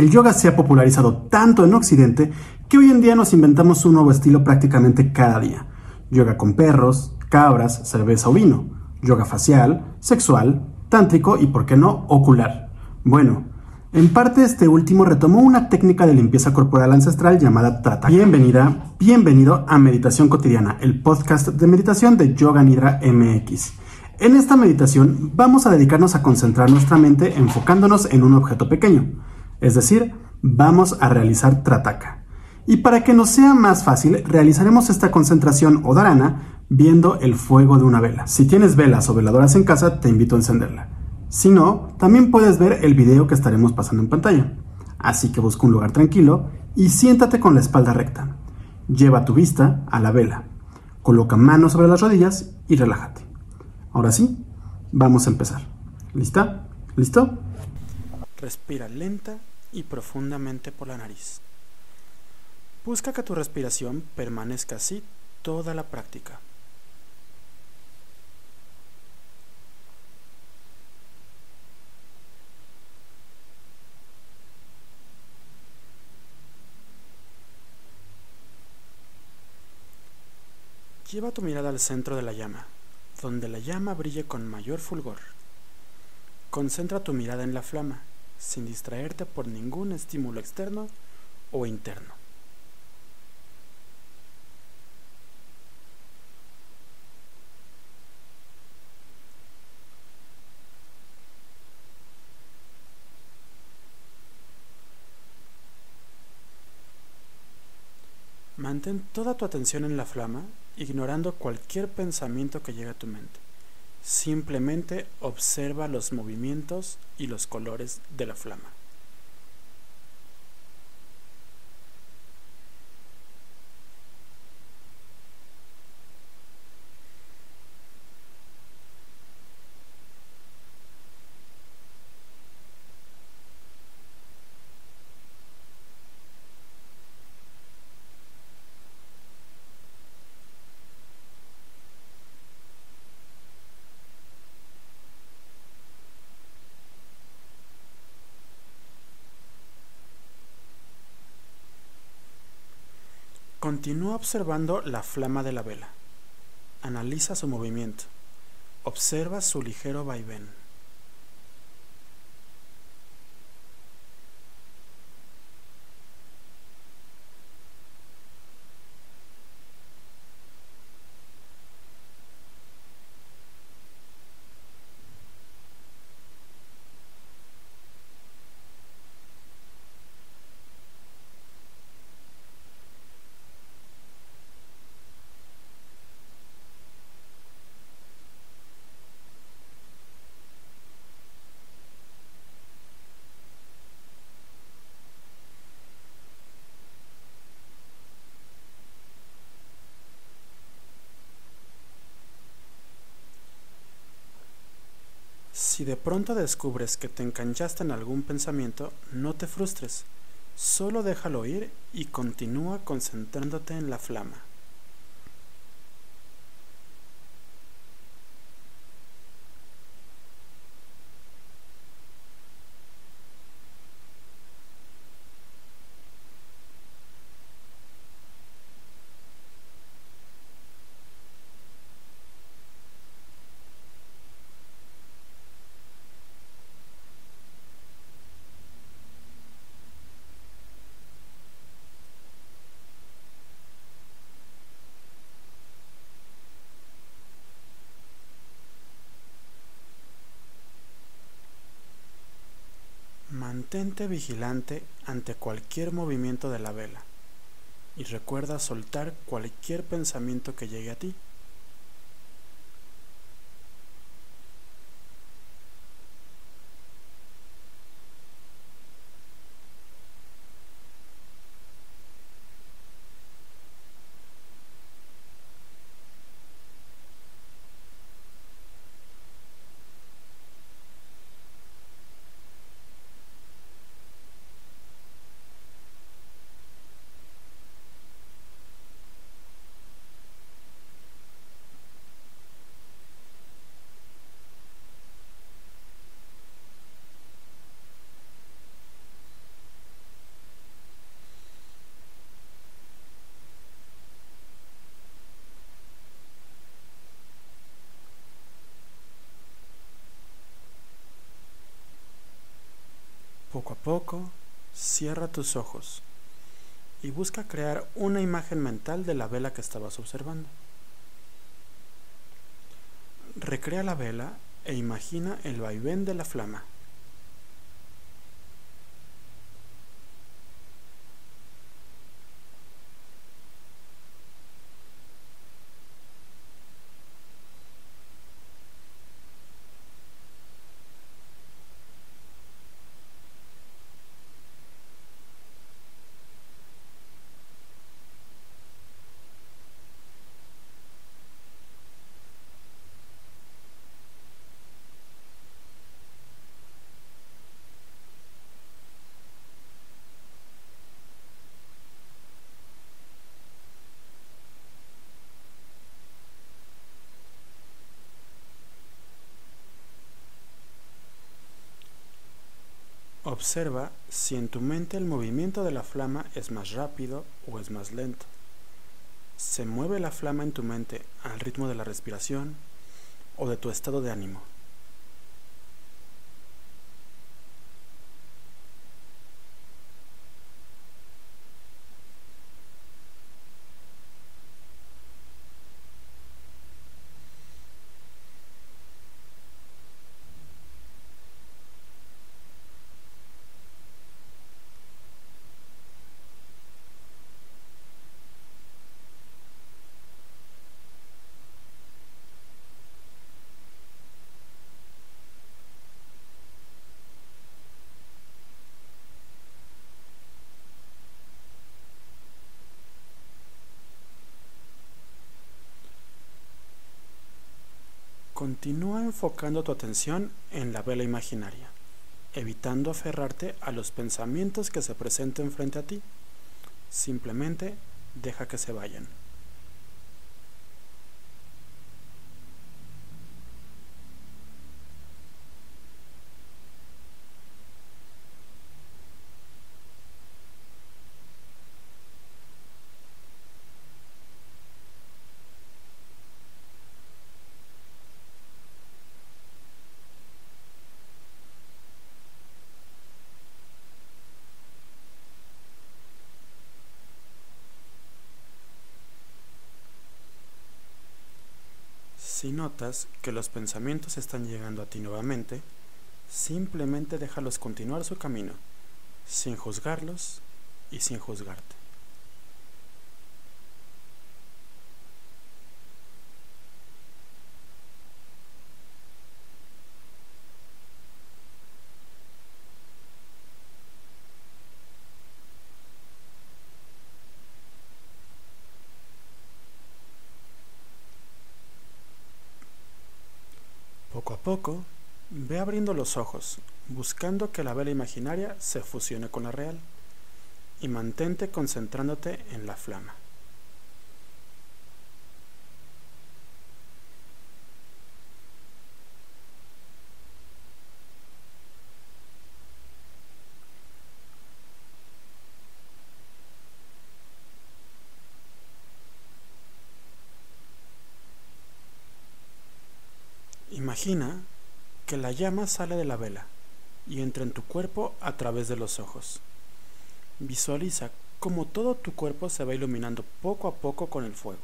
el yoga se ha popularizado tanto en Occidente que hoy en día nos inventamos un nuevo estilo prácticamente cada día. Yoga con perros, cabras, cerveza o vino. Yoga facial, sexual, tántrico y, por qué no, ocular. Bueno, en parte este último retomó una técnica de limpieza corporal ancestral llamada Trata. Bienvenida, bienvenido a Meditación Cotidiana, el podcast de meditación de Yoga Nidra MX. En esta meditación vamos a dedicarnos a concentrar nuestra mente enfocándonos en un objeto pequeño, es decir, vamos a realizar Trataka. Y para que nos sea más fácil, realizaremos esta concentración o dharana viendo el fuego de una vela. Si tienes velas o veladoras en casa, te invito a encenderla. Si no, también puedes ver el video que estaremos pasando en pantalla. Así que busca un lugar tranquilo y siéntate con la espalda recta. Lleva tu vista a la vela. Coloca manos sobre las rodillas y relájate. Ahora sí, vamos a empezar. ¿Lista? ¿Listo? Respira lenta y profundamente por la nariz. Busca que tu respiración permanezca así toda la práctica. Lleva tu mirada al centro de la llama, donde la llama brille con mayor fulgor. Concentra tu mirada en la flama, sin distraerte por ningún estímulo externo o interno. Mantén toda tu atención en la flama ignorando cualquier pensamiento que llegue a tu mente. Simplemente observa los movimientos y los colores de la flama. Continúa observando la flama de la vela. Analiza su movimiento. Observa su ligero vaivén. Si de pronto descubres que te enganchaste en algún pensamiento, no te frustres, solo déjalo ir y continúa concentrándote en la flama. Mantente vigilante ante cualquier movimiento de la vela y recuerda soltar cualquier pensamiento que llegue a ti. Poco cierra tus ojos y busca crear una imagen mental de la vela que estabas observando. Recrea la vela e imagina el vaivén de la flama. Observa si en tu mente el movimiento de la flama es más rápido o es más lento. ¿Se mueve la flama en tu mente al ritmo de la respiración o de tu estado de ánimo? Continúa enfocando tu atención en la vela imaginaria, evitando aferrarte a los pensamientos que se presenten frente a ti. Simplemente deja que se vayan. Si notas que los pensamientos están llegando a ti nuevamente, simplemente déjalos continuar su camino, sin juzgarlos y sin juzgarte. Poco ve abriendo los ojos, buscando que la vela imaginaria se fusione con la real, y mantente concentrándote en la flama. Imagina que la llama sale de la vela y entra en tu cuerpo a través de los ojos. Visualiza cómo todo tu cuerpo se va iluminando poco a poco con el fuego.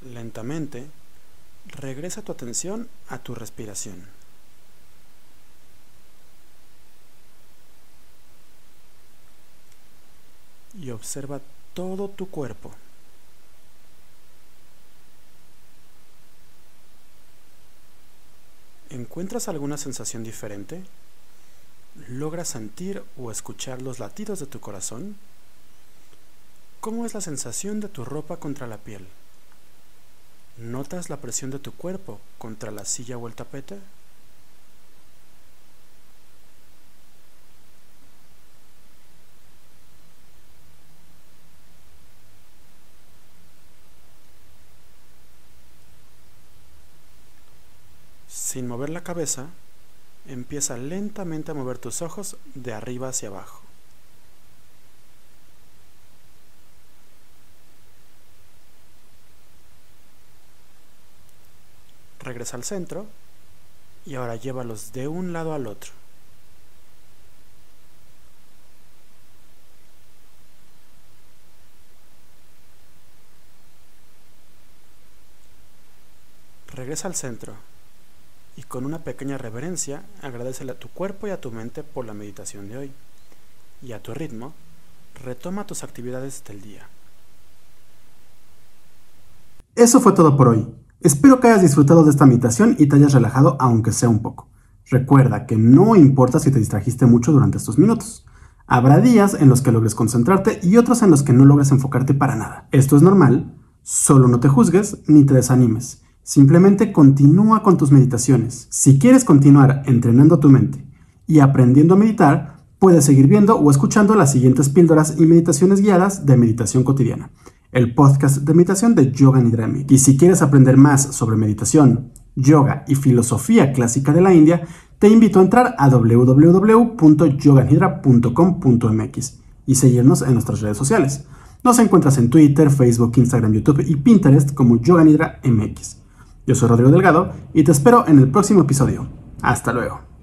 Lentamente, regresa tu atención a tu respiración. Y observa todo tu cuerpo. ¿Encuentras alguna sensación diferente? ¿Logras sentir o escuchar los latidos de tu corazón? ¿Cómo es la sensación de tu ropa contra la piel? ¿Notas la presión de tu cuerpo contra la silla o el tapete? Sin mover la cabeza, empieza lentamente a mover tus ojos de arriba hacia abajo. Regresa al centro y ahora llévalos de un lado al otro. Regresa al centro y con una pequeña reverencia agradecele a tu cuerpo y a tu mente por la meditación de hoy. Y a tu ritmo, retoma tus actividades del día. Eso fue todo por hoy. Espero que hayas disfrutado de esta meditación y te hayas relajado aunque sea un poco. Recuerda que no importa si te distrajiste mucho durante estos minutos. Habrá días en los que logres concentrarte y otros en los que no logres enfocarte para nada. Esto es normal, solo no te juzgues ni te desanimes. Simplemente continúa con tus meditaciones. Si quieres continuar entrenando tu mente y aprendiendo a meditar, puedes seguir viendo o escuchando las siguientes píldoras y meditaciones guiadas de meditación cotidiana, el podcast de meditación de Yoga Nidrami. Y si quieres aprender más sobre meditación, yoga y filosofía clásica de la India, te invito a entrar a www.yoganidra.com.mx y seguirnos en nuestras redes sociales. Nos encuentras en Twitter, Facebook, Instagram, YouTube y Pinterest como Yoga Nidra MX. Yo soy Rodrigo Delgado y te espero en el próximo episodio. Hasta luego.